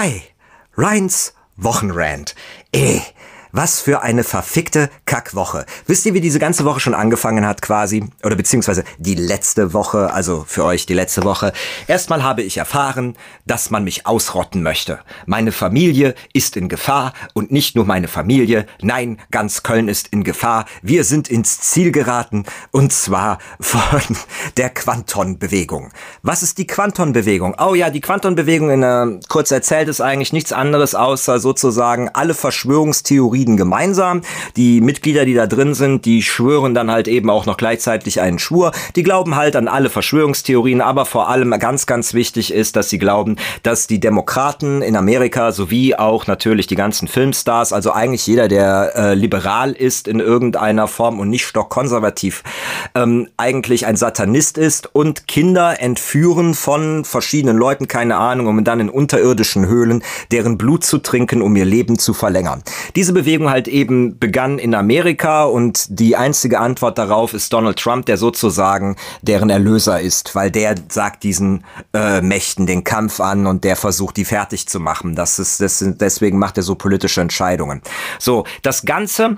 Hi, Ryans Wochenrand. Eh, was für eine verfickte Kackwoche. Wisst ihr, wie diese ganze Woche schon angefangen hat quasi? Oder beziehungsweise die letzte Woche, also für euch die letzte Woche. Erstmal habe ich erfahren, dass man mich ausrotten möchte. Meine Familie ist in Gefahr und nicht nur meine Familie, nein, ganz Köln ist in Gefahr. Wir sind ins Ziel geraten und zwar von der Quanton-Bewegung. Was ist die Quanton-Bewegung? Oh ja, die Quanton-Bewegung, in, äh, kurz erzählt, ist eigentlich nichts anderes außer sozusagen alle Verschwörungstheorien Frieden gemeinsam. Die Mitglieder, die da drin sind, die schwören dann halt eben auch noch gleichzeitig einen Schwur. Die glauben halt an alle Verschwörungstheorien, aber vor allem ganz, ganz wichtig ist, dass sie glauben, dass die Demokraten in Amerika sowie auch natürlich die ganzen Filmstars, also eigentlich jeder, der äh, liberal ist in irgendeiner Form und nicht stockkonservativ, ähm, eigentlich ein Satanist ist und Kinder entführen von verschiedenen Leuten, keine Ahnung, um dann in unterirdischen Höhlen deren Blut zu trinken, um ihr Leben zu verlängern. Diese Bewegung Bewegung halt eben begann in Amerika und die einzige Antwort darauf ist Donald Trump, der sozusagen deren Erlöser ist, weil der sagt diesen äh, Mächten den Kampf an und der versucht, die fertig zu machen. Das ist, das, deswegen macht er so politische Entscheidungen. So, das Ganze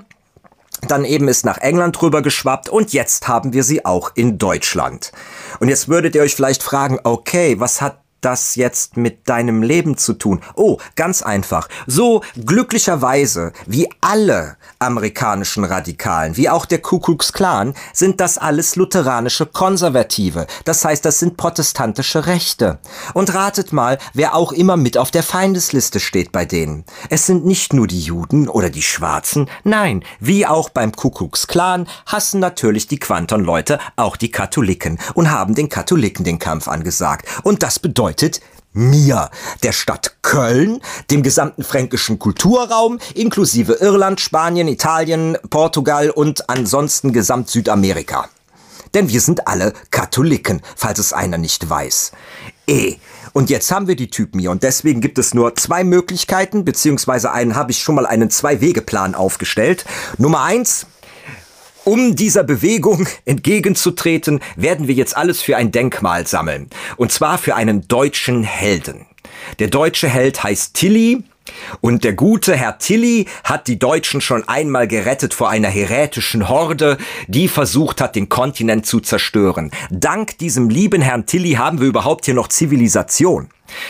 dann eben ist nach England rüber geschwappt und jetzt haben wir sie auch in Deutschland. Und jetzt würdet ihr euch vielleicht fragen, okay, was hat das jetzt mit deinem Leben zu tun? Oh, ganz einfach. So glücklicherweise wie alle amerikanischen Radikalen, wie auch der Ku Klux Klan, sind das alles lutheranische Konservative. Das heißt, das sind protestantische Rechte. Und ratet mal, wer auch immer mit auf der Feindesliste steht bei denen. Es sind nicht nur die Juden oder die Schwarzen, nein, wie auch beim Ku Klux Klan hassen natürlich die Quanton-Leute auch die Katholiken und haben den Katholiken den Kampf angesagt. Und das bedeutet, bedeutet mir, der Stadt Köln, dem gesamten fränkischen Kulturraum, inklusive Irland, Spanien, Italien, Portugal und ansonsten gesamt Südamerika. Denn wir sind alle Katholiken, falls es einer nicht weiß. Eh. Und jetzt haben wir die Typen hier und deswegen gibt es nur zwei Möglichkeiten, beziehungsweise einen habe ich schon mal einen Zwei-Wege-Plan aufgestellt. Nummer eins, um dieser Bewegung entgegenzutreten, werden wir jetzt alles für ein Denkmal sammeln. Und zwar für einen deutschen Helden. Der deutsche Held heißt Tilly. Und der gute Herr Tilly hat die Deutschen schon einmal gerettet vor einer herätischen Horde, die versucht hat, den Kontinent zu zerstören. Dank diesem lieben Herrn Tilly haben wir überhaupt hier noch Zivilisation.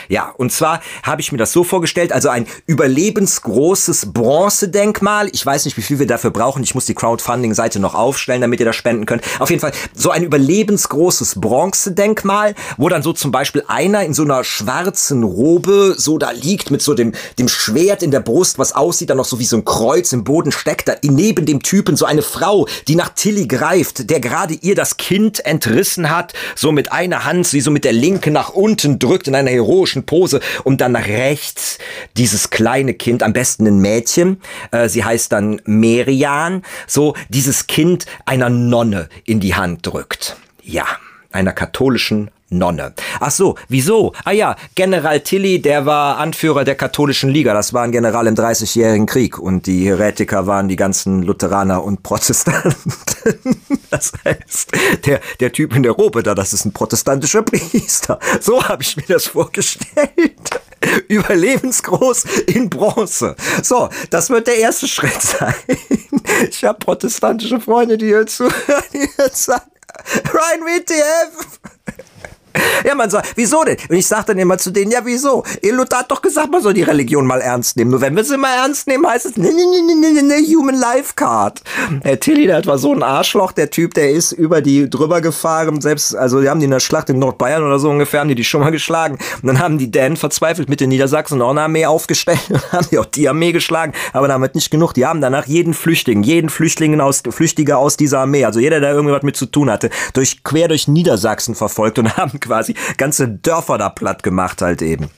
Ja, und zwar habe ich mir das so vorgestellt, also ein überlebensgroßes Bronzedenkmal. Ich weiß nicht, wie viel wir dafür brauchen. Ich muss die Crowdfunding-Seite noch aufstellen, damit ihr das spenden könnt. Auf jeden Fall so ein überlebensgroßes Bronzedenkmal, wo dann so zum Beispiel einer in so einer schwarzen Robe so da liegt mit so dem, dem Schwert in der Brust, was aussieht dann noch so wie so ein Kreuz im Boden steckt. Da neben dem Typen so eine Frau, die nach Tilly greift, der gerade ihr das Kind entrissen hat, so mit einer Hand, sie so mit der linken nach unten drückt in einer Hero heroischen Pose und dann nach rechts dieses kleine Kind, am besten ein Mädchen, äh, sie heißt dann Merian, so dieses Kind einer Nonne in die Hand drückt. Ja, einer katholischen Nonne. Ach so, wieso? Ah ja, General Tilly, der war Anführer der katholischen Liga. Das war ein General im Dreißigjährigen Krieg. Und die Heretiker waren die ganzen Lutheraner und Protestanten. Das heißt, der, der Typ in der Robe da, das ist ein protestantischer Priester. So habe ich mir das vorgestellt. Überlebensgroß in Bronze. So, das wird der erste Schritt sein. Ich habe protestantische Freunde, die hier zuhören, die Ryan WTF! Ja, man sagt, wieso denn? Und ich sage dann immer zu denen, ja, wieso? Luther hat doch gesagt, man soll die Religion mal ernst nehmen. Nur wenn wir sie mal ernst nehmen, heißt es, ne, ne, ne, ne, ne, ne, Human Life Card. Herr Tilly, der war so ein Arschloch, der Typ, der ist über die drüber gefahren, selbst, also die haben die in der Schlacht in Nordbayern oder so ungefähr, haben die die schon mal geschlagen. Und dann haben die Dänen verzweifelt mit den Niedersachsen auch eine Armee aufgestellt und haben die auch die Armee geschlagen. Aber damit nicht genug. Die haben danach jeden Flüchtigen, jeden Flüchtlingen aus, Flüchtiger aus dieser Armee, also jeder, der irgendwas mit zu tun hatte, durch, quer durch Niedersachsen verfolgt und haben quasi ganze Dörfer da platt gemacht halt eben.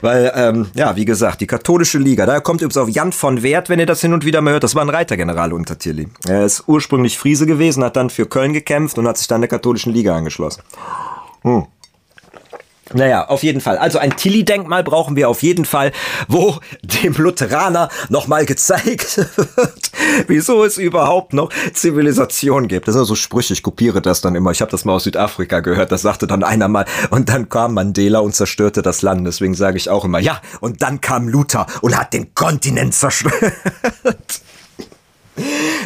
Weil, ähm, ja, wie gesagt, die katholische Liga, da kommt übrigens auf Jan von Wert, wenn ihr das hin und wieder mal hört, das war ein Reitergeneral unter Tilly. Er ist ursprünglich Friese gewesen, hat dann für Köln gekämpft und hat sich dann der katholischen Liga angeschlossen. Hm. Naja, auf jeden Fall. Also ein Tilly-Denkmal brauchen wir auf jeden Fall, wo dem Lutheraner nochmal gezeigt wird, wieso es überhaupt noch Zivilisation gibt. Das sind so Sprüche, ich kopiere das dann immer. Ich habe das mal aus Südafrika gehört, das sagte dann einer mal. Und dann kam Mandela und zerstörte das Land. Deswegen sage ich auch immer, ja, und dann kam Luther und hat den Kontinent zerstört.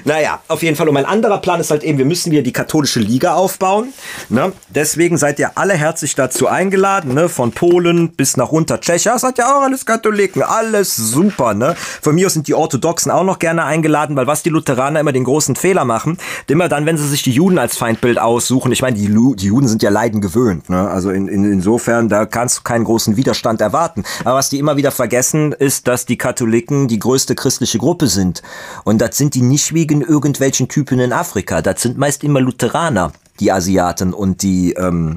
Naja, auf jeden Fall. Und mein anderer Plan ist halt eben, wir müssen wieder die katholische Liga aufbauen. Ne? Deswegen seid ihr alle herzlich dazu eingeladen, ne? von Polen bis nach runter Tschechien. Hat ja auch alles Katholiken. Alles super. Ne? Von mir aus sind die Orthodoxen auch noch gerne eingeladen, weil was die Lutheraner immer den großen Fehler machen, immer dann, wenn sie sich die Juden als Feindbild aussuchen, ich meine, die, die Juden sind ja Leiden gewöhnt. Ne? Also in, in, insofern, da kannst du keinen großen Widerstand erwarten. Aber was die immer wieder vergessen, ist, dass die Katholiken die größte christliche Gruppe sind. Und das sind die nicht wegen irgendwelchen Typen in Afrika. Das sind meist immer Lutheraner, die Asiaten und die ähm,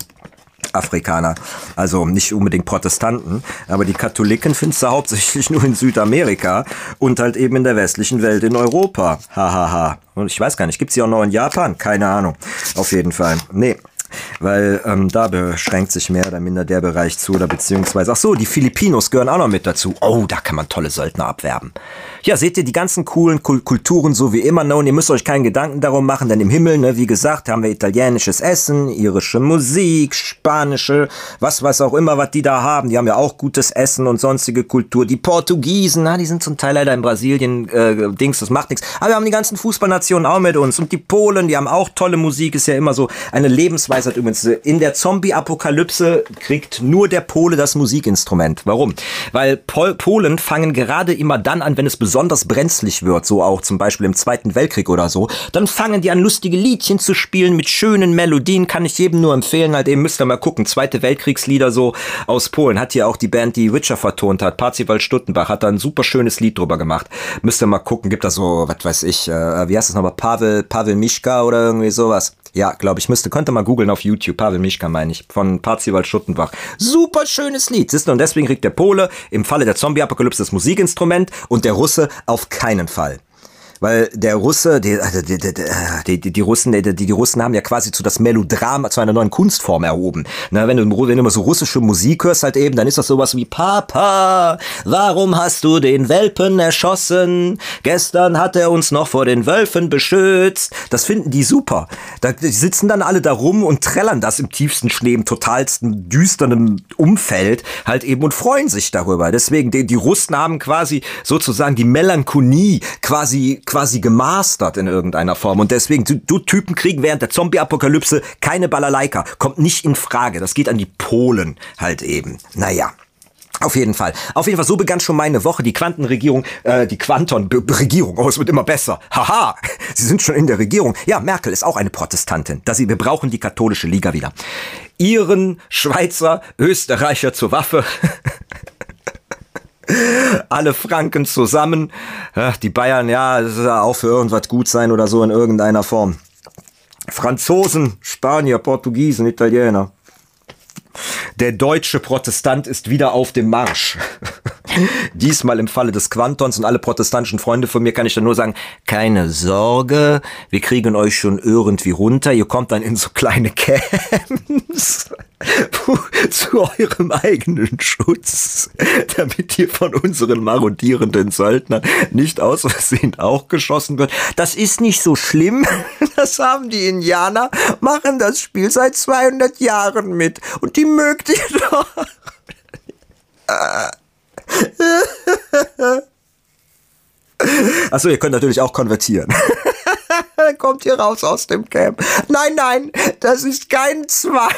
Afrikaner. Also nicht unbedingt Protestanten, aber die Katholiken findest du hauptsächlich nur in Südamerika und halt eben in der westlichen Welt in Europa. Hahaha. Ha, ha. Und ich weiß gar nicht, gibt's die auch noch in Japan? Keine Ahnung. Auf jeden Fall. Nee, weil ähm, da beschränkt sich mehr oder minder der Bereich zu oder beziehungsweise, ach so, die Filipinos gehören auch noch mit dazu. Oh, da kann man tolle Söldner abwerben. Ja, seht ihr die ganzen coolen Kul Kulturen so wie immer, ne? Und ihr müsst euch keinen Gedanken darum machen, denn im Himmel, ne, wie gesagt, haben wir italienisches Essen, irische Musik, spanische, was weiß auch immer, was die da haben. Die haben ja auch gutes Essen und sonstige Kultur. Die Portugiesen, na, die sind zum Teil leider in Brasilien, äh, Dings, das macht nichts. Aber wir haben die ganzen Fußballnationen auch mit uns. Und die Polen, die haben auch tolle Musik, ist ja immer so eine Lebensweise übrigens. In der Zombie-Apokalypse kriegt nur der Pole das Musikinstrument. Warum? Weil Pol Polen fangen gerade immer dann an, wenn es besonders brenzlig wird, so auch zum Beispiel im Zweiten Weltkrieg oder so, dann fangen die an, lustige Liedchen zu spielen mit schönen Melodien, kann ich jedem nur empfehlen, halt eben müsst ihr mal gucken, Zweite Weltkriegslieder so aus Polen, hat hier auch die Band, die Witcher vertont hat, Parzival Stuttenbach, hat da ein super schönes Lied drüber gemacht, müsst ihr mal gucken, gibt da so, was weiß ich, äh, wie heißt das nochmal, Pavel, Pavel Mischka oder irgendwie sowas, ja, glaube ich, müsste, könnte mal googeln auf YouTube, Pavel Mischka meine ich, von Parzival Stuttenbach, super schönes Lied, siehst du, und deswegen kriegt der Pole im Falle der Zombie-Apokalypse das Musikinstrument und der Russe auf keinen Fall weil der Russe, die, also die, die, die, die Russen, die, die Russen haben ja quasi zu das Melodram, zu einer neuen Kunstform erhoben. Na, wenn du, wenn du immer so russische Musik hörst halt eben, dann ist das sowas wie Papa, warum hast du den Welpen erschossen? Gestern hat er uns noch vor den Wölfen beschützt. Das finden die super. Da, die sitzen dann alle da rum und trällern das im tiefsten Schnee, im totalsten düsternen Umfeld halt eben und freuen sich darüber. Deswegen, die, die Russen haben quasi sozusagen die Melancholie quasi quasi gemastert in irgendeiner Form. Und deswegen, du, du Typen kriegen während der Zombie-Apokalypse keine Balalaika. Kommt nicht in Frage. Das geht an die Polen halt eben. Naja. Auf jeden Fall. Auf jeden Fall, so begann schon meine Woche. Die Quantenregierung, äh, die Quanton-Regierung. Oh, es wird immer besser. Haha, sie sind schon in der Regierung. Ja, Merkel ist auch eine Protestantin. Da sie, wir brauchen die katholische Liga wieder. Iren, Schweizer, Österreicher zur Waffe. alle Franken zusammen. Die Bayern, ja, das ist ja auch für irgendwas gut sein oder so in irgendeiner Form. Franzosen, Spanier, Portugiesen, Italiener. Der deutsche Protestant ist wieder auf dem Marsch. Diesmal im Falle des Quantons und alle protestantischen Freunde von mir kann ich dann nur sagen, keine Sorge, wir kriegen euch schon irgendwie runter. Ihr kommt dann in so kleine Camps zu eurem eigenen Schutz, damit ihr von unseren marodierenden Söldnern nicht aus auch geschossen wird. Das ist nicht so schlimm. Das haben die Indianer, machen das Spiel seit 200 Jahren mit. Und die mögt ihr doch. Achso, ihr könnt natürlich auch konvertieren. Kommt ihr raus aus dem Camp. Nein, nein, das ist kein Zwang.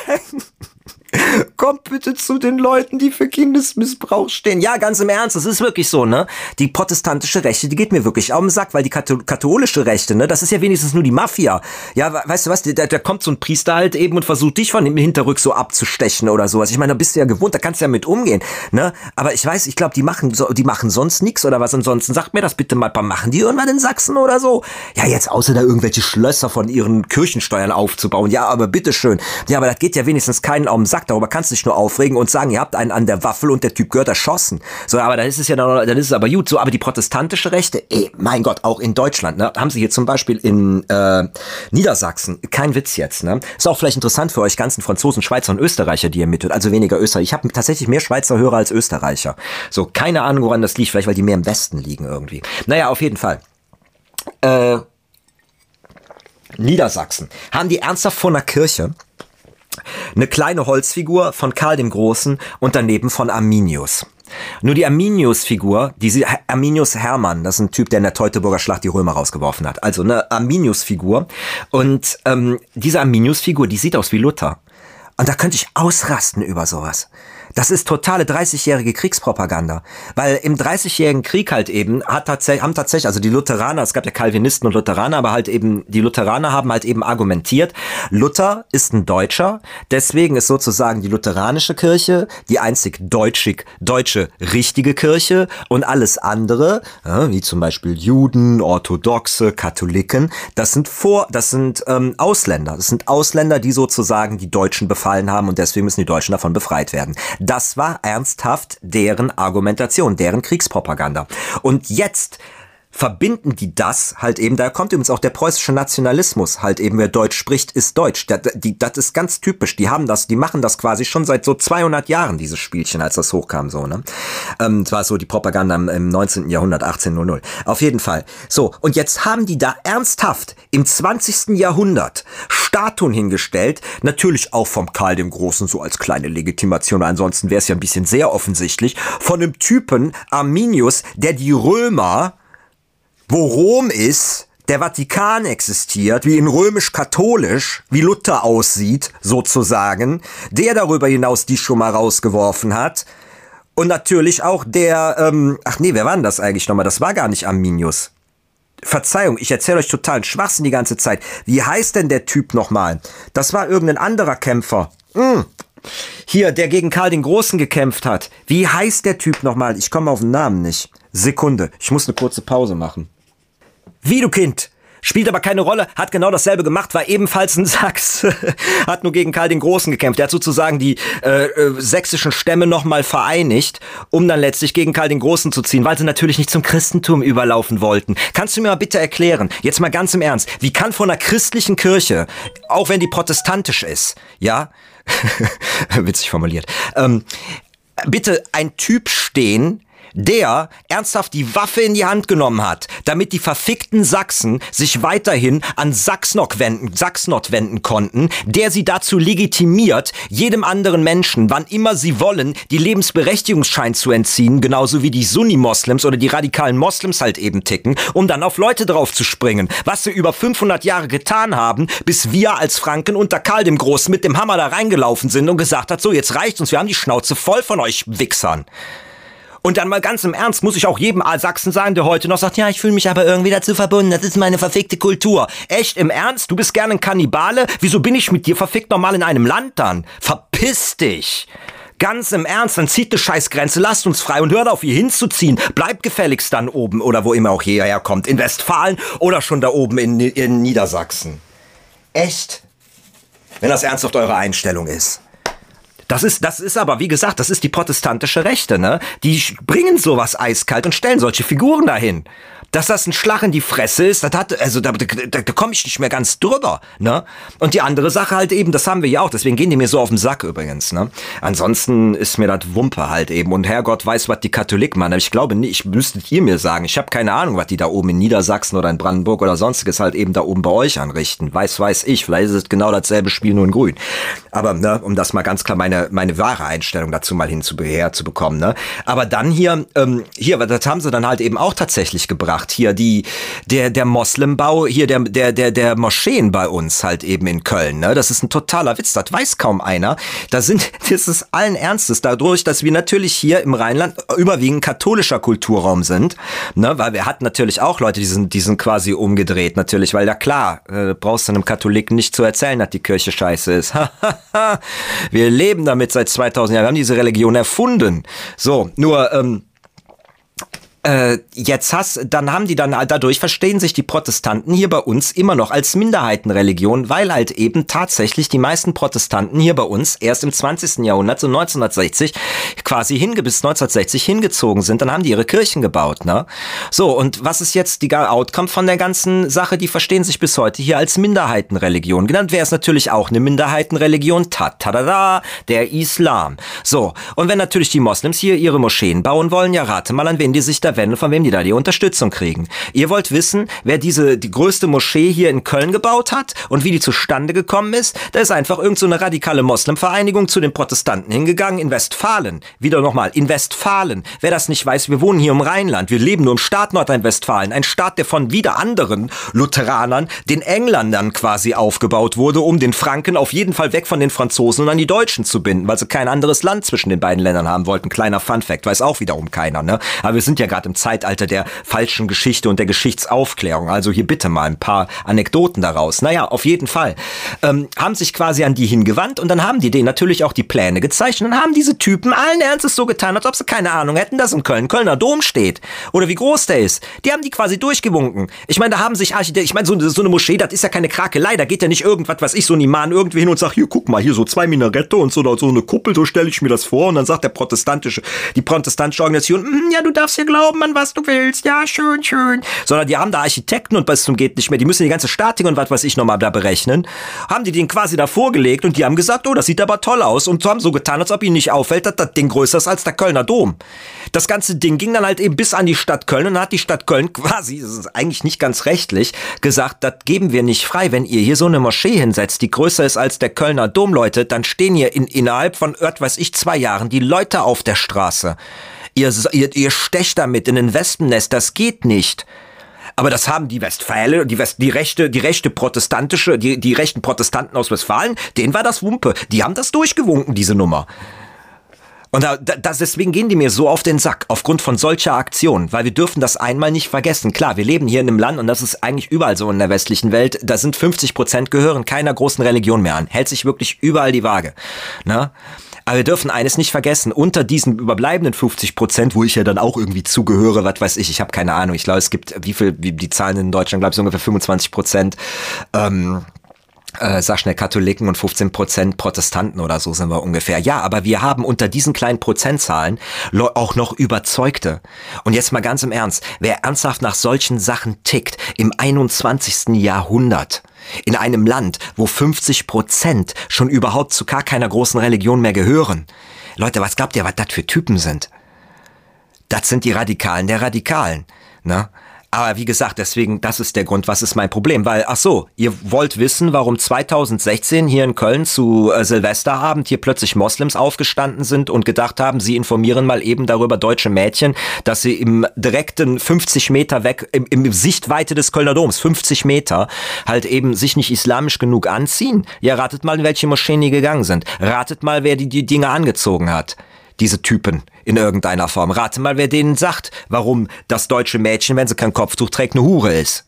Kommt bitte zu den Leuten, die für Kindesmissbrauch stehen. Ja, ganz im Ernst, das ist wirklich so, ne? Die protestantische Rechte, die geht mir wirklich auf den Sack, weil die katholische Rechte, ne, das ist ja wenigstens nur die Mafia. Ja, weißt du was, da, da kommt so ein Priester halt eben und versucht dich von dem Hinterrück so abzustechen oder sowas. Ich meine, da bist du ja gewohnt, da kannst du ja mit umgehen, ne? Aber ich weiß, ich glaube, die machen so, die machen sonst nichts oder was ansonsten. Sagt mir das bitte mal, machen die irgendwann in Sachsen oder so? Ja, jetzt außer da irgendwelche Schlösser von ihren Kirchensteuern aufzubauen. Ja, aber bitteschön. Ja, aber das geht ja wenigstens keinen auf den Sack. Darüber kannst du dich nur aufregen und sagen, ihr habt einen an der Waffel und der Typ gehört erschossen. So, aber dann ist es ja dann, dann ist es aber gut. So, aber die protestantische Rechte, ey, mein Gott, auch in Deutschland, ne, haben sie hier zum Beispiel in äh, Niedersachsen, kein Witz jetzt, ne, ist auch vielleicht interessant für euch ganzen Franzosen, Schweizer und Österreicher, die ihr mithört, also weniger Österreicher. Ich habe tatsächlich mehr Schweizer Hörer als Österreicher. So, keine Ahnung, woran das liegt, vielleicht weil die mehr im Westen liegen irgendwie. Naja, auf jeden Fall äh, Niedersachsen, haben die ernsthaft vor einer Kirche eine kleine Holzfigur von Karl dem Großen und daneben von Arminius. Nur die Arminius-Figur, diese Arminius Hermann, das ist ein Typ, der in der Teutoburger Schlacht die Römer rausgeworfen hat. Also eine Arminius-Figur. Und ähm, diese Arminius-Figur, die sieht aus wie Luther. Und da könnte ich ausrasten über sowas. Das ist totale 30-jährige Kriegspropaganda. Weil im 30-jährigen Krieg halt eben hat tatsächlich, haben tatsächlich, also die Lutheraner, es gab ja Calvinisten und Lutheraner, aber halt eben, die Lutheraner haben halt eben argumentiert, Luther ist ein Deutscher, deswegen ist sozusagen die lutheranische Kirche die einzig deutschig, deutsche richtige Kirche und alles andere, wie zum Beispiel Juden, Orthodoxe, Katholiken, das sind vor, das sind ähm, Ausländer. Das sind Ausländer, die sozusagen die Deutschen befallen haben und deswegen müssen die Deutschen davon befreit werden. Das war ernsthaft deren Argumentation, deren Kriegspropaganda. Und jetzt verbinden die das halt eben, da kommt übrigens auch der preußische Nationalismus halt eben, wer Deutsch spricht, ist Deutsch. Das, die, das ist ganz typisch. Die haben das, die machen das quasi schon seit so 200 Jahren, dieses Spielchen, als das hochkam, so, ne? Ähm, das war so die Propaganda im, im 19. Jahrhundert, 1800. Auf jeden Fall. So. Und jetzt haben die da ernsthaft im 20. Jahrhundert Statuen hingestellt, natürlich auch vom Karl dem Großen, so als kleine Legitimation, ansonsten wäre es ja ein bisschen sehr offensichtlich, von einem Typen Arminius, der die Römer wo Rom ist, der Vatikan existiert, wie in römisch-katholisch, wie Luther aussieht, sozusagen, der darüber hinaus die schon mal rausgeworfen hat. Und natürlich auch der, ähm, ach nee, wer war denn das eigentlich nochmal? Das war gar nicht Arminius. Verzeihung, ich erzähle euch totalen Schwachsinn die ganze Zeit. Wie heißt denn der Typ nochmal? Das war irgendein anderer Kämpfer. Hm. Hier, der gegen Karl den Großen gekämpft hat. Wie heißt der Typ nochmal? Ich komme auf den Namen nicht. Sekunde, ich muss eine kurze Pause machen. Wie du Kind? Spielt aber keine Rolle, hat genau dasselbe gemacht, war ebenfalls ein Sachs, hat nur gegen Karl den Großen gekämpft. Er hat sozusagen die äh, äh, sächsischen Stämme nochmal vereinigt, um dann letztlich gegen Karl den Großen zu ziehen, weil sie natürlich nicht zum Christentum überlaufen wollten. Kannst du mir mal bitte erklären, jetzt mal ganz im Ernst, wie kann von einer christlichen Kirche, auch wenn die protestantisch ist, ja, witzig formuliert, ähm, bitte ein Typ stehen, der ernsthaft die Waffe in die Hand genommen hat, damit die verfickten Sachsen sich weiterhin an Sachsnot wenden, Sachsnot wenden konnten, der sie dazu legitimiert, jedem anderen Menschen, wann immer sie wollen, die Lebensberechtigungsschein zu entziehen, genauso wie die Sunni-Moslems oder die radikalen Moslems halt eben ticken, um dann auf Leute drauf zu springen, was sie über 500 Jahre getan haben, bis wir als Franken unter Karl dem Großen mit dem Hammer da reingelaufen sind und gesagt hat, so jetzt reicht's uns, wir haben die Schnauze voll von euch Wichsern. Und dann mal ganz im Ernst muss ich auch jedem Sachsen sagen, der heute noch sagt, ja, ich fühle mich aber irgendwie dazu verbunden, das ist meine verfickte Kultur. Echt, im Ernst? Du bist gerne ein Kannibale? Wieso bin ich mit dir verfickt nochmal in einem Land dann? Verpiss dich! Ganz im Ernst, dann zieht die Scheißgrenze, lasst uns frei und hört auf, hier hinzuziehen. Bleibt gefälligst dann oben oder wo immer auch hierher kommt, in Westfalen oder schon da oben in, in Niedersachsen. Echt? Wenn das ernsthaft eure Einstellung ist. Das ist, das ist aber, wie gesagt, das ist die protestantische Rechte, ne? Die bringen sowas eiskalt und stellen solche Figuren dahin dass das ein Schlag in die Fresse ist, das hat, also da, da, da, komme ich nicht mehr ganz drüber, ne? Und die andere Sache halt eben, das haben wir ja auch, deswegen gehen die mir so auf den Sack übrigens, ne? Ansonsten ist mir das Wumpe halt eben und Herrgott weiß, was die Katholiken machen, aber ich glaube nicht, müsstet ihr mir sagen, ich habe keine Ahnung, was die da oben in Niedersachsen oder in Brandenburg oder sonstiges halt eben da oben bei euch anrichten, weiß, weiß ich, vielleicht ist es genau dasselbe Spiel nur in grün. Aber, ne, um das mal ganz klar meine, meine wahre Einstellung dazu mal hinzubekommen, ne? Aber dann hier, ähm, hier, das haben sie dann halt eben auch tatsächlich gebracht, gemacht. Hier die, der, der Moslembau, hier der, der, der, der Moscheen bei uns halt eben in Köln. Ne? Das ist ein totaler Witz, das weiß kaum einer. Da sind, das ist allen Ernstes, dadurch, dass wir natürlich hier im Rheinland überwiegend katholischer Kulturraum sind, ne? weil wir hatten natürlich auch Leute, die sind, die sind quasi umgedreht natürlich, weil ja klar, äh, brauchst du einem Katholiken nicht zu erzählen, dass die Kirche scheiße ist. wir leben damit seit 2000 Jahren, wir haben diese Religion erfunden. So, nur, ähm, äh, jetzt hast, dann haben die dann dadurch verstehen sich die Protestanten hier bei uns immer noch als Minderheitenreligion, weil halt eben tatsächlich die meisten Protestanten hier bei uns erst im 20. Jahrhundert, so 1960, quasi hinge bis 1960 hingezogen sind. Dann haben die ihre Kirchen gebaut, ne? So, und was ist jetzt die Outcome von der ganzen Sache? Die verstehen sich bis heute hier als Minderheitenreligion. Genannt wäre es natürlich auch eine Minderheitenreligion, ta, ta, da, da, der Islam. So, und wenn natürlich die Moslems hier ihre Moscheen bauen wollen, ja rate mal, an wen die sich da der Wende, von wem die da die Unterstützung kriegen. Ihr wollt wissen, wer diese, die größte Moschee hier in Köln gebaut hat und wie die zustande gekommen ist? Da ist einfach irgendeine so radikale Moslemvereinigung zu den Protestanten hingegangen in Westfalen. Wieder nochmal, in Westfalen. Wer das nicht weiß, wir wohnen hier im Rheinland. Wir leben nur im Staat Nordrhein-Westfalen. Ein Staat, der von wieder anderen Lutheranern, den Engländern quasi aufgebaut wurde, um den Franken auf jeden Fall weg von den Franzosen und an die Deutschen zu binden, weil sie kein anderes Land zwischen den beiden Ländern haben wollten. Kleiner Fun-Fact, weiß auch wiederum keiner. Ne? Aber wir sind ja gerade im Zeitalter der falschen Geschichte und der Geschichtsaufklärung. Also hier bitte mal ein paar Anekdoten daraus. Naja, auf jeden Fall. Ähm, haben sich quasi an die hingewandt und dann haben die denen natürlich auch die Pläne gezeigt und dann haben diese Typen allen Ernstes so getan, als ob sie keine Ahnung hätten, dass in Köln Kölner Dom steht oder wie groß der ist. Die haben die quasi durchgewunken. Ich meine, da haben sich Architekten, ich meine, so, so, eine Moschee, das ist ja keine Krakelei, da geht ja nicht irgendwas, was ich so ein Imam irgendwie hin und sag, hier, guck mal, hier so zwei Minarette und so, so eine Kuppel, so stelle ich mir das vor und dann sagt der protestantische, die protestantische Organisation, mm, ja, du darfst hier glauben an was du willst, ja, schön, schön. Sondern die haben da Architekten und was zum geht nicht mehr, die müssen die ganze Statik und was weiß ich nochmal da berechnen. Haben die den quasi da vorgelegt und die haben gesagt, oh, das sieht aber toll aus und haben so getan, als ob ihnen nicht auffällt, dass das Ding größer ist als der Kölner Dom. Das ganze Ding ging dann halt eben bis an die Stadt Köln und dann hat die Stadt Köln quasi, das ist eigentlich nicht ganz rechtlich, gesagt, das geben wir nicht frei. Wenn ihr hier so eine Moschee hinsetzt, die größer ist als der Kölner Dom, Leute, dann stehen hier in, innerhalb von, weiß ich, zwei Jahren die Leute auf der Straße. Ihr, ihr, ihr stecht damit in ein Wespennest, das geht nicht. Aber das haben die Westfäle, die, West, die rechte, die rechte protestantische, die, die rechten Protestanten aus Westfalen, denen war das Wumpe. Die haben das durchgewunken, diese Nummer. Und da, das, deswegen gehen die mir so auf den Sack, aufgrund von solcher Aktionen, weil wir dürfen das einmal nicht vergessen. Klar, wir leben hier in einem Land und das ist eigentlich überall so in der westlichen Welt, da sind 50 Prozent gehören keiner großen Religion mehr an, hält sich wirklich überall die Waage. Ne? Aber wir dürfen eines nicht vergessen, unter diesen überbleibenden 50 Prozent, wo ich ja dann auch irgendwie zugehöre, was weiß ich, ich habe keine Ahnung, ich glaube, es gibt, wie viel, wie die Zahlen in Deutschland, glaube ich, so ungefähr 25 Prozent, ähm, äh, sag schnell Katholiken und 15 Prozent Protestanten oder so sind wir ungefähr. Ja, aber wir haben unter diesen kleinen Prozentzahlen auch noch Überzeugte. Und jetzt mal ganz im Ernst, wer ernsthaft nach solchen Sachen tickt im 21. Jahrhundert, in einem Land, wo 50 Prozent schon überhaupt zu gar keiner großen Religion mehr gehören. Leute, was glaubt ihr, was das für Typen sind? Das sind die Radikalen der Radikalen. Ne? Aber wie gesagt, deswegen, das ist der Grund, was ist mein Problem? Weil, ach so, ihr wollt wissen, warum 2016 hier in Köln zu äh, Silvesterabend hier plötzlich Moslems aufgestanden sind und gedacht haben, sie informieren mal eben darüber deutsche Mädchen, dass sie im direkten 50 Meter weg, im, im Sichtweite des Kölner Doms, 50 Meter, halt eben sich nicht islamisch genug anziehen. Ja, ratet mal, in welche Moscheen die gegangen sind. Ratet mal, wer die, die Dinge angezogen hat diese Typen in irgendeiner Form. Rate mal, wer denen sagt, warum das deutsche Mädchen, wenn sie kein Kopftuch trägt, eine Hure ist.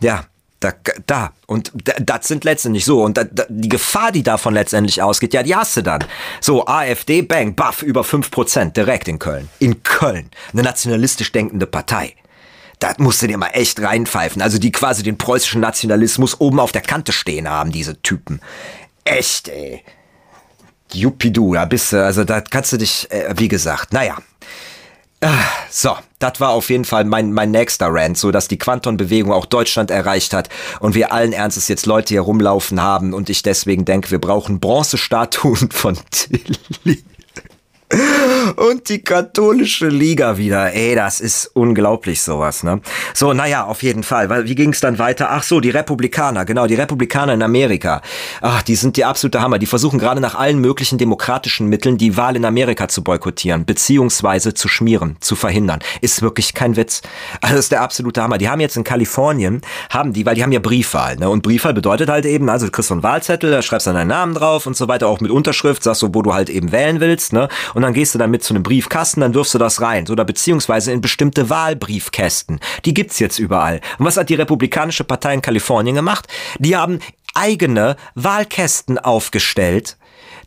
Ja, da, da. Und das sind letztendlich so. Und da, da, die Gefahr, die davon letztendlich ausgeht, ja, die hast du dann. So, AfD, bang, baff, über 5% direkt in Köln. In Köln. Eine nationalistisch denkende Partei. Da musst du dir mal echt reinpfeifen. Also die quasi den preußischen Nationalismus oben auf der Kante stehen haben, diese Typen. Echt, ey. Jupidu, da bist du, also da kannst du dich, äh, wie gesagt, naja. Ah, so, das war auf jeden Fall mein, mein nächster Rant, so dass die Quanton-Bewegung auch Deutschland erreicht hat und wir allen Ernstes jetzt Leute hier rumlaufen haben und ich deswegen denke, wir brauchen Bronzestatuen von Tilly. Und die katholische Liga wieder. Ey, das ist unglaublich sowas, ne? So, naja, auf jeden Fall. Weil, wie ging es dann weiter? Ach so, die Republikaner, genau, die Republikaner in Amerika. Ach, die sind die absolute Hammer. Die versuchen gerade nach allen möglichen demokratischen Mitteln die Wahl in Amerika zu boykottieren, beziehungsweise zu schmieren, zu verhindern. Ist wirklich kein Witz. Also, das ist der absolute Hammer. Die haben jetzt in Kalifornien, haben die, weil die haben ja Briefwahl, ne? Und Briefwahl bedeutet halt eben, also du kriegst so einen Wahlzettel, da schreibst dann deinen Namen drauf und so weiter, auch mit Unterschrift, sagst so, wo du halt eben wählen willst, ne? Und dann gehst du zu einem Briefkasten, dann wirfst du das rein. Oder beziehungsweise in bestimmte Wahlbriefkästen. Die gibt's jetzt überall. Und was hat die Republikanische Partei in Kalifornien gemacht? Die haben eigene Wahlkästen aufgestellt,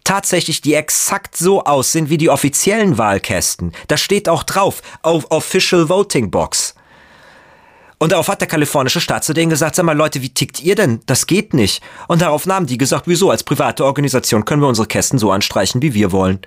tatsächlich die exakt so aussehen wie die offiziellen Wahlkästen. Da steht auch drauf, auf Official Voting Box. Und darauf hat der kalifornische Staat zu denen gesagt, sag mal Leute, wie tickt ihr denn? Das geht nicht. Und darauf nahmen die gesagt, wieso? Als private Organisation können wir unsere Kästen so anstreichen, wie wir wollen.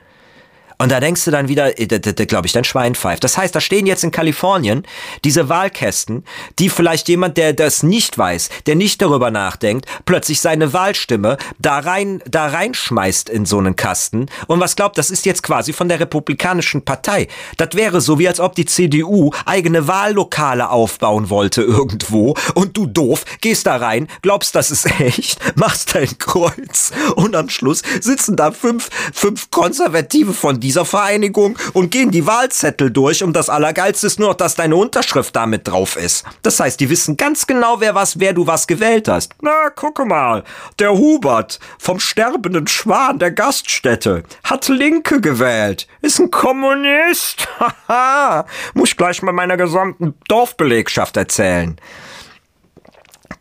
Und da denkst du dann wieder, äh, glaube ich, dein Schwein pfeift. Das heißt, da stehen jetzt in Kalifornien diese Wahlkästen, die vielleicht jemand, der das nicht weiß, der nicht darüber nachdenkt, plötzlich seine Wahlstimme da rein, da reinschmeißt in so einen Kasten. Und was glaubt, das ist jetzt quasi von der Republikanischen Partei. Das wäre so, wie als ob die CDU eigene Wahllokale aufbauen wollte irgendwo und du doof gehst da rein, glaubst, das ist echt, machst dein Kreuz und am Schluss sitzen da fünf, fünf Konservative von dieser Vereinigung und gehen die Wahlzettel durch und das Allergeilste ist nur noch, dass deine Unterschrift damit drauf ist. Das heißt, die wissen ganz genau, wer was, wer du was gewählt hast. Na, gucke mal, der Hubert vom sterbenden Schwan der Gaststätte hat Linke gewählt. Ist ein Kommunist. Haha. Muss ich gleich mal meiner gesamten Dorfbelegschaft erzählen.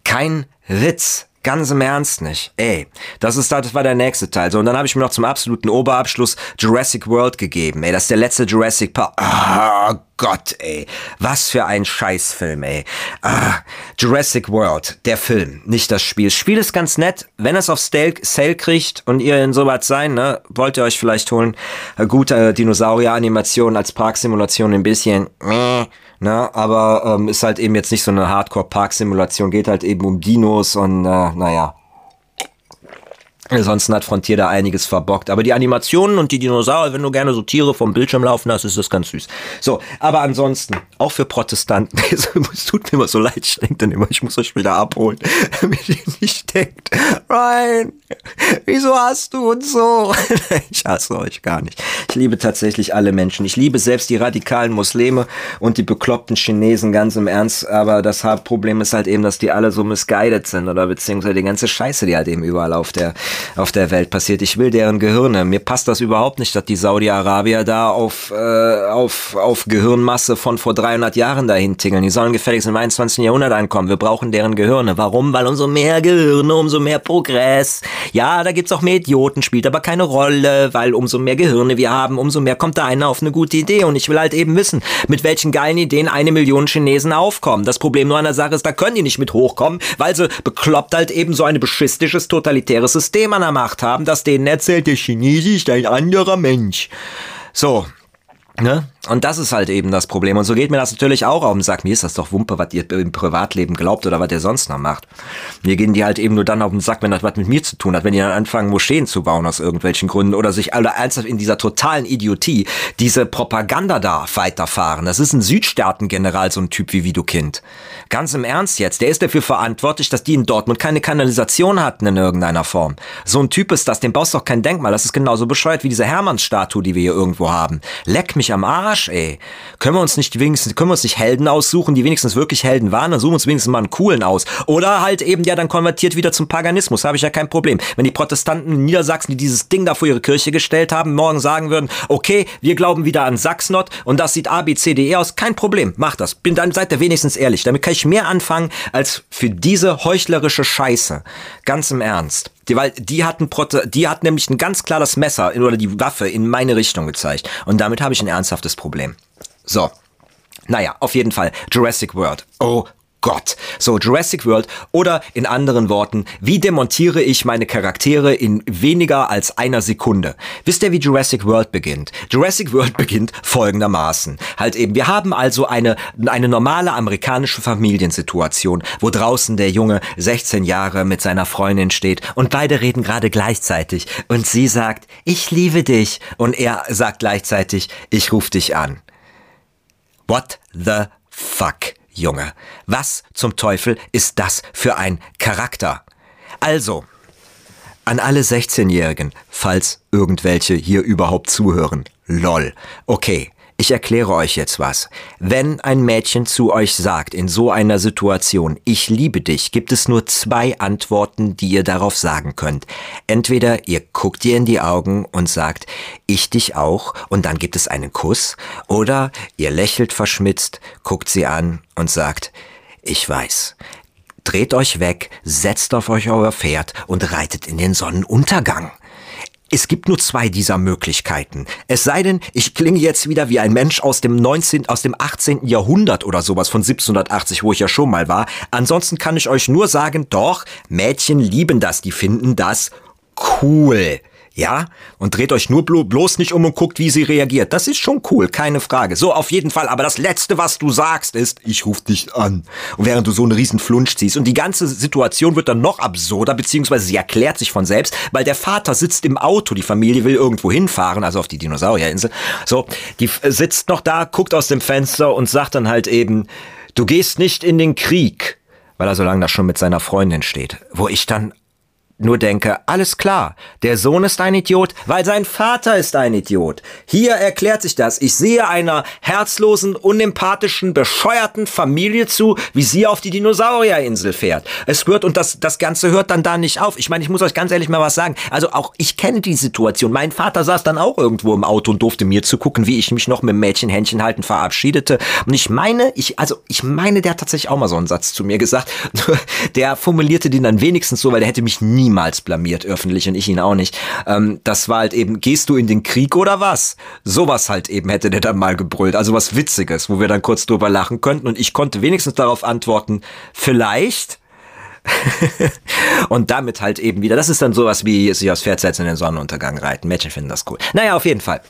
Kein Witz. Ganz im Ernst nicht. Ey, das ist das war der nächste Teil. So, und dann habe ich mir noch zum absoluten Oberabschluss Jurassic World gegeben. Ey, das ist der letzte Jurassic Park. Ah, oh Gott, ey. Was für ein Scheißfilm, ey. Ah, Jurassic World, der Film, nicht das Spiel. Das Spiel ist ganz nett, wenn es auf Sale, kriegt und ihr in sowas sein, ne, wollt ihr euch vielleicht holen. Gute Dinosaurier-Animation als Parksimulation ein bisschen. Meh Ne? Aber ähm, ist halt eben jetzt nicht so eine Hardcore-Park-Simulation, geht halt eben um Dinos und äh, naja. Ansonsten hat Frontier da einiges verbockt. Aber die Animationen und die Dinosaurier, wenn du gerne so Tiere vom Bildschirm laufen hast, ist das ganz süß. So, aber ansonsten, auch für Protestanten, es tut mir immer so leid, ich denke dann immer, ich muss euch wieder abholen, damit ihr nicht denkt, Ryan, wieso hast du uns so? ich hasse euch gar nicht. Ich liebe tatsächlich alle Menschen. Ich liebe selbst die radikalen Muslime und die bekloppten Chinesen ganz im Ernst. Aber das Problem ist halt eben, dass die alle so misguided sind oder beziehungsweise die ganze Scheiße, die halt eben überall auf der auf der Welt passiert. Ich will deren Gehirne. Mir passt das überhaupt nicht, dass die Saudi-Arabier da auf, äh, auf, auf Gehirnmasse von vor 300 Jahren dahin tingeln. Die sollen gefälligst im 21. Jahrhundert ankommen. Wir brauchen deren Gehirne. Warum? Weil umso mehr Gehirne, umso mehr Progress. Ja, da gibt's auch mehr Idioten, spielt aber keine Rolle, weil umso mehr Gehirne wir haben, umso mehr kommt da einer auf eine gute Idee. Und ich will halt eben wissen, mit welchen geilen Ideen eine Million Chinesen aufkommen. Das Problem nur an der Sache ist, da können die nicht mit hochkommen, weil sie bekloppt halt eben so ein beschistisches, totalitäres System an der Macht haben, das denen erzählt, der Chinese ist ein anderer Mensch. So, Ne? Und das ist halt eben das Problem. Und so geht mir das natürlich auch auf den Sack. Mir ist das doch Wumpe, was ihr im Privatleben glaubt oder was ihr sonst noch macht. Mir gehen die halt eben nur dann auf den Sack, wenn das was mit mir zu tun hat. Wenn die dann anfangen, Moscheen zu bauen aus irgendwelchen Gründen oder sich alle ernsthaft in dieser totalen Idiotie diese Propaganda da weiterfahren. Das ist ein Südstaatengeneral, so ein Typ wie Widukind. Ganz im Ernst jetzt. Der ist dafür verantwortlich, dass die in Dortmund keine Kanalisation hatten in irgendeiner Form. So ein Typ ist das. Dem baust doch kein Denkmal. Das ist genauso bescheuert wie diese Hermannsstatue, die wir hier irgendwo haben. Leck mich am Arsch, ey. Können wir uns nicht wenigstens, können wir uns nicht Helden aussuchen, die wenigstens wirklich Helden waren, dann suchen wir uns wenigstens mal einen coolen aus. Oder halt eben, ja, dann konvertiert wieder zum Paganismus, habe ich ja kein Problem. Wenn die Protestanten in Niedersachsen, die dieses Ding da vor ihre Kirche gestellt haben, morgen sagen würden, okay, wir glauben wieder an Sachsnot und das sieht A, B, C, D, E aus, kein Problem, macht das. Bin dann seid ihr wenigstens ehrlich. Damit kann ich mehr anfangen als für diese heuchlerische Scheiße. Ganz im Ernst. Die, weil die hatten die hat nämlich ein ganz klares Messer in, oder die Waffe in meine Richtung gezeigt. Und damit habe ich ein ernsthaftes Problem. So. Naja, auf jeden Fall. Jurassic World. Oh Gott. So, Jurassic World oder in anderen Worten, wie demontiere ich meine Charaktere in weniger als einer Sekunde? Wisst ihr, wie Jurassic World beginnt? Jurassic World beginnt folgendermaßen. Halt eben, wir haben also eine, eine normale amerikanische Familiensituation, wo draußen der Junge 16 Jahre mit seiner Freundin steht und beide reden gerade gleichzeitig und sie sagt, ich liebe dich und er sagt gleichzeitig, ich ruf dich an. What the fuck? Junge, was zum Teufel ist das für ein Charakter? Also, an alle 16-Jährigen, falls irgendwelche hier überhaupt zuhören. Lol. Okay, ich erkläre euch jetzt was. Wenn ein Mädchen zu euch sagt, in so einer Situation, ich liebe dich, gibt es nur zwei Antworten, die ihr darauf sagen könnt. Entweder ihr guckt ihr in die Augen und sagt, ich dich auch, und dann gibt es einen Kuss, oder ihr lächelt verschmitzt, guckt sie an und sagt, ich weiß. Dreht euch weg, setzt auf euch euer Pferd und reitet in den Sonnenuntergang. Es gibt nur zwei dieser Möglichkeiten. Es sei denn, ich klinge jetzt wieder wie ein Mensch aus dem 19., aus dem 18. Jahrhundert oder sowas von 1780, wo ich ja schon mal war. Ansonsten kann ich euch nur sagen, doch, Mädchen lieben das, die finden das cool. Ja? Und dreht euch nur blo bloß nicht um und guckt, wie sie reagiert. Das ist schon cool, keine Frage. So, auf jeden Fall. Aber das Letzte, was du sagst, ist, ich ruf dich an. Und während du so einen riesen Flunsch ziehst. Und die ganze Situation wird dann noch absurder, beziehungsweise sie erklärt sich von selbst, weil der Vater sitzt im Auto, die Familie will irgendwo hinfahren, also auf die Dinosaurierinsel. So, die sitzt noch da, guckt aus dem Fenster und sagt dann halt eben, du gehst nicht in den Krieg, weil er so lange da schon mit seiner Freundin steht. Wo ich dann nur denke, alles klar, der Sohn ist ein Idiot, weil sein Vater ist ein Idiot. Hier erklärt sich das. Ich sehe einer herzlosen, unempathischen, bescheuerten Familie zu, wie sie auf die Dinosaurierinsel fährt. Es wird, und das, das Ganze hört dann da nicht auf. Ich meine, ich muss euch ganz ehrlich mal was sagen. Also auch ich kenne die Situation. Mein Vater saß dann auch irgendwo im Auto und durfte mir zugucken, wie ich mich noch mit dem Mädchen halten verabschiedete. Und ich meine, ich, also ich meine, der hat tatsächlich auch mal so einen Satz zu mir gesagt. Der formulierte den dann wenigstens so, weil der hätte mich nie niemals blamiert öffentlich und ich ihn auch nicht. Ähm, das war halt eben, gehst du in den Krieg oder was? Sowas halt eben hätte der dann mal gebrüllt. Also was Witziges, wo wir dann kurz drüber lachen könnten und ich konnte wenigstens darauf antworten, vielleicht. und damit halt eben wieder, das ist dann sowas wie sich aus Pferd setzen in den Sonnenuntergang reiten. Mädchen finden das cool. Naja, auf jeden Fall.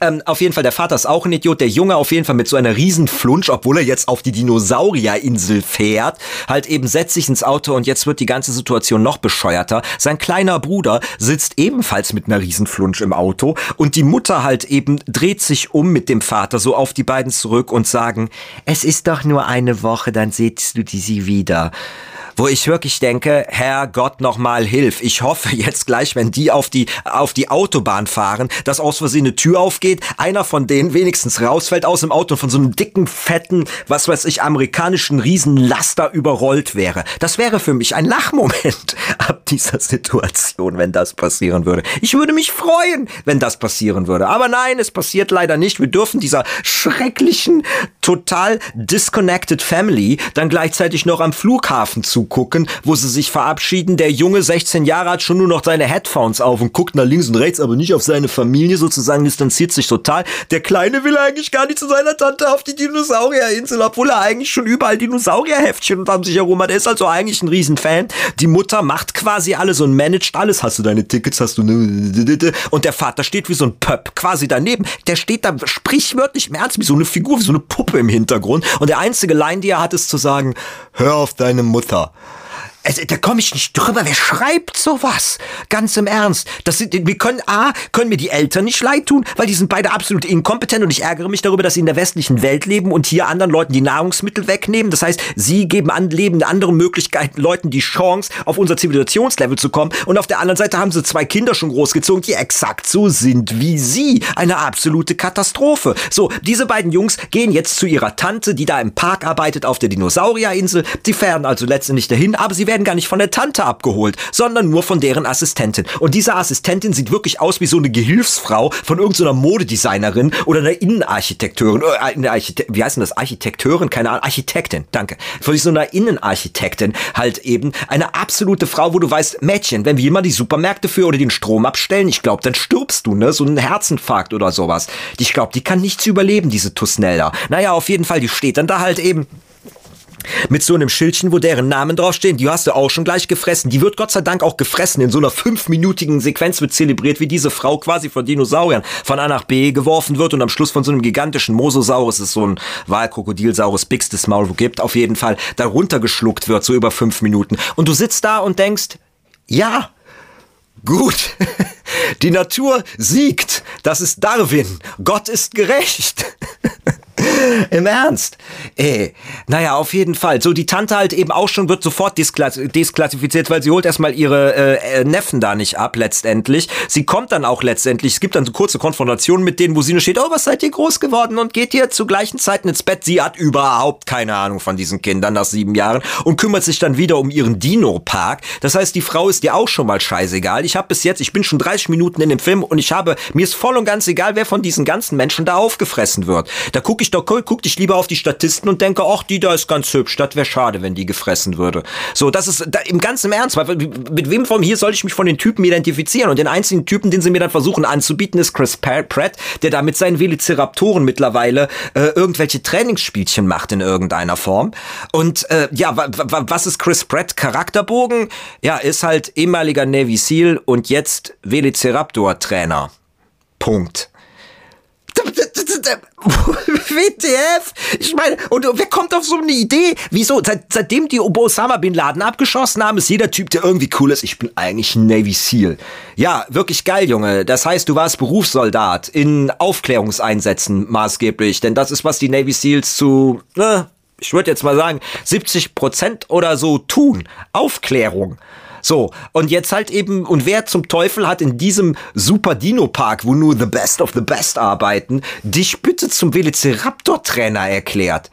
Ähm, auf jeden Fall, der Vater ist auch ein Idiot. Der Junge auf jeden Fall mit so einer riesen Flunsch, obwohl er jetzt auf die Dinosaurierinsel fährt, halt eben setzt sich ins Auto und jetzt wird die ganze Situation noch bescheuerter. Sein kleiner Bruder sitzt ebenfalls mit einer riesen Flunsch im Auto und die Mutter halt eben dreht sich um mit dem Vater so auf die beiden zurück und sagen, es ist doch nur eine Woche, dann siehst du die sie wieder wo ich wirklich denke, Herr Gott nochmal hilf. Ich hoffe jetzt gleich, wenn die auf die, auf die Autobahn fahren, dass aus Versehen eine Tür aufgeht, einer von denen wenigstens rausfällt aus dem Auto und von so einem dicken, fetten, was weiß ich, amerikanischen Riesenlaster überrollt wäre. Das wäre für mich ein Lachmoment ab dieser Situation, wenn das passieren würde. Ich würde mich freuen, wenn das passieren würde. Aber nein, es passiert leider nicht. Wir dürfen dieser schrecklichen, total disconnected Family dann gleichzeitig noch am Flughafen zu zugucken, wo sie sich verabschieden. Der Junge, 16 Jahre, hat schon nur noch seine Headphones auf und guckt nach links und rechts, aber nicht auf seine Familie sozusagen, distanziert sich total. Der Kleine will eigentlich gar nicht zu seiner Tante auf die Dinosaurierinsel, obwohl er eigentlich schon überall Dinosaurierheftchen und sich herum hat. Er ist also eigentlich ein Riesenfan. Die Mutter macht quasi alles und managt alles. Hast du deine Tickets, hast du ne, und der Vater steht wie so ein Pöpp quasi daneben. Der steht da sprichwörtlich im Ernst wie so eine Figur, wie so eine Puppe im Hintergrund. Und der einzige Line, die er hat, ist zu sagen, hör auf deine Mutter. Also, da komme ich nicht drüber. Wer schreibt sowas? Ganz im Ernst. Das sind, wir können, A, können mir die Eltern nicht leid tun, weil die sind beide absolut inkompetent und ich ärgere mich darüber, dass sie in der westlichen Welt leben und hier anderen Leuten die Nahrungsmittel wegnehmen. Das heißt, sie geben an Leben andere Möglichkeiten, Leuten die Chance, auf unser Zivilisationslevel zu kommen. Und auf der anderen Seite haben sie zwei Kinder schon großgezogen, die exakt so sind wie sie. Eine absolute Katastrophe. So, diese beiden Jungs gehen jetzt zu ihrer Tante, die da im Park arbeitet auf der Dinosaurierinsel. Sie fahren also letztendlich dahin, aber sie werden gar nicht von der Tante abgeholt, sondern nur von deren Assistentin. Und diese Assistentin sieht wirklich aus wie so eine Gehilfsfrau von irgendeiner Modedesignerin oder einer Innenarchitekteurin. Äh, eine Archite wie heißt denn das? Architekteurin? Keine Ahnung. Architektin, danke. Von so einer Innenarchitektin halt eben. Eine absolute Frau, wo du weißt, Mädchen, wenn wir mal die Supermärkte für oder den Strom abstellen, ich glaube, dann stirbst du, ne? So ein Herzinfarkt oder sowas. Ich glaube, die kann nichts überleben, diese Tusnelda. Naja, auf jeden Fall, die steht dann da halt eben mit so einem Schildchen, wo deren Namen draufstehen. Die hast du auch schon gleich gefressen. Die wird Gott sei Dank auch gefressen. In so einer fünfminütigen Sequenz wird zelebriert, wie diese Frau quasi von Dinosauriern von A nach B geworfen wird und am Schluss von so einem gigantischen Mosasaurus, das ist so ein Wahlkrokodilsaurus, bigstes Maul wo gibt, auf jeden Fall darunter geschluckt wird, so über fünf Minuten. Und du sitzt da und denkst, ja, gut. Die Natur siegt. Das ist Darwin. Gott ist gerecht. Im Ernst? Ey, naja, auf jeden Fall. So, die Tante halt eben auch schon wird sofort disklassifiziert, weil sie holt erstmal ihre äh, äh, Neffen da nicht ab, letztendlich. Sie kommt dann auch letztendlich, es gibt dann so kurze Konfrontationen mit denen, wo sie nur steht, oh, was seid ihr groß geworden und geht ihr zu gleichen Zeiten ins Bett. Sie hat überhaupt keine Ahnung von diesen Kindern nach sieben Jahren und kümmert sich dann wieder um ihren Dino-Park. Das heißt, die Frau ist dir auch schon mal scheißegal. Ich habe bis jetzt, ich bin schon 30 Minuten in dem Film und ich habe, mir ist voll und ganz egal, wer von diesen ganzen Menschen da aufgefressen wird. Da gucke ich doch, guck dich lieber auf die Statisten und denke, ach, die da ist ganz hübsch. Das wäre schade, wenn die gefressen würde. So, das ist da, im ganzen Ernst. Mit wem von hier soll ich mich von den Typen identifizieren? Und den einzigen Typen, den sie mir dann versuchen anzubieten, ist Chris Pratt, der da mit seinen Velociraptoren mittlerweile äh, irgendwelche Trainingsspielchen macht in irgendeiner Form. Und äh, ja, was ist Chris Pratt Charakterbogen? Ja, ist halt ehemaliger Navy SEAL und jetzt Velociraptor-Trainer. Punkt. WTF? Ich meine, und wer kommt auf so eine Idee? Wieso? Seit, seitdem die Osama Bin Laden abgeschossen haben, ist jeder Typ, der irgendwie cool ist. Ich bin eigentlich Navy SEAL. Ja, wirklich geil, Junge. Das heißt, du warst Berufssoldat in Aufklärungseinsätzen maßgeblich. Denn das ist, was die Navy SEALs zu, ne, ich würde jetzt mal sagen, 70 Prozent oder so tun. Aufklärung. So, und jetzt halt eben, und wer zum Teufel hat in diesem Super Dino Park, wo nur the best of the best arbeiten, dich bitte zum Velociraptor-Trainer erklärt?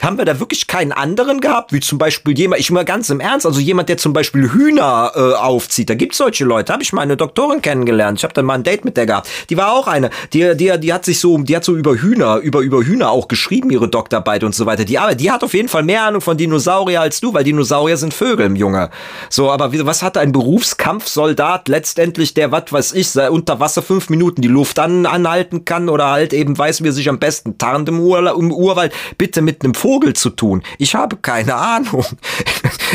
Haben wir da wirklich keinen anderen gehabt, wie zum Beispiel jemand, ich mal ganz im Ernst, also jemand, der zum Beispiel Hühner äh, aufzieht. Da gibt's solche Leute. Habe ich mal eine Doktorin kennengelernt. Ich habe dann mal ein Date mit der gehabt. Die war auch eine. Die, die, die hat sich so, die hat so über Hühner, über über Hühner auch geschrieben ihre Doktorarbeit und so weiter. Die, aber die hat auf jeden Fall mehr Ahnung von Dinosaurier als du, weil Dinosaurier sind Vögel, Junge. So, aber wie, was hat ein Berufskampfsoldat letztendlich, der was weiß ich, unter Wasser fünf Minuten die Luft an, anhalten kann oder halt eben weiß, wie er sich am besten tarnt im, Ur, im Urwald, bitte mit einem Vogel zu tun? Ich habe keine Ahnung.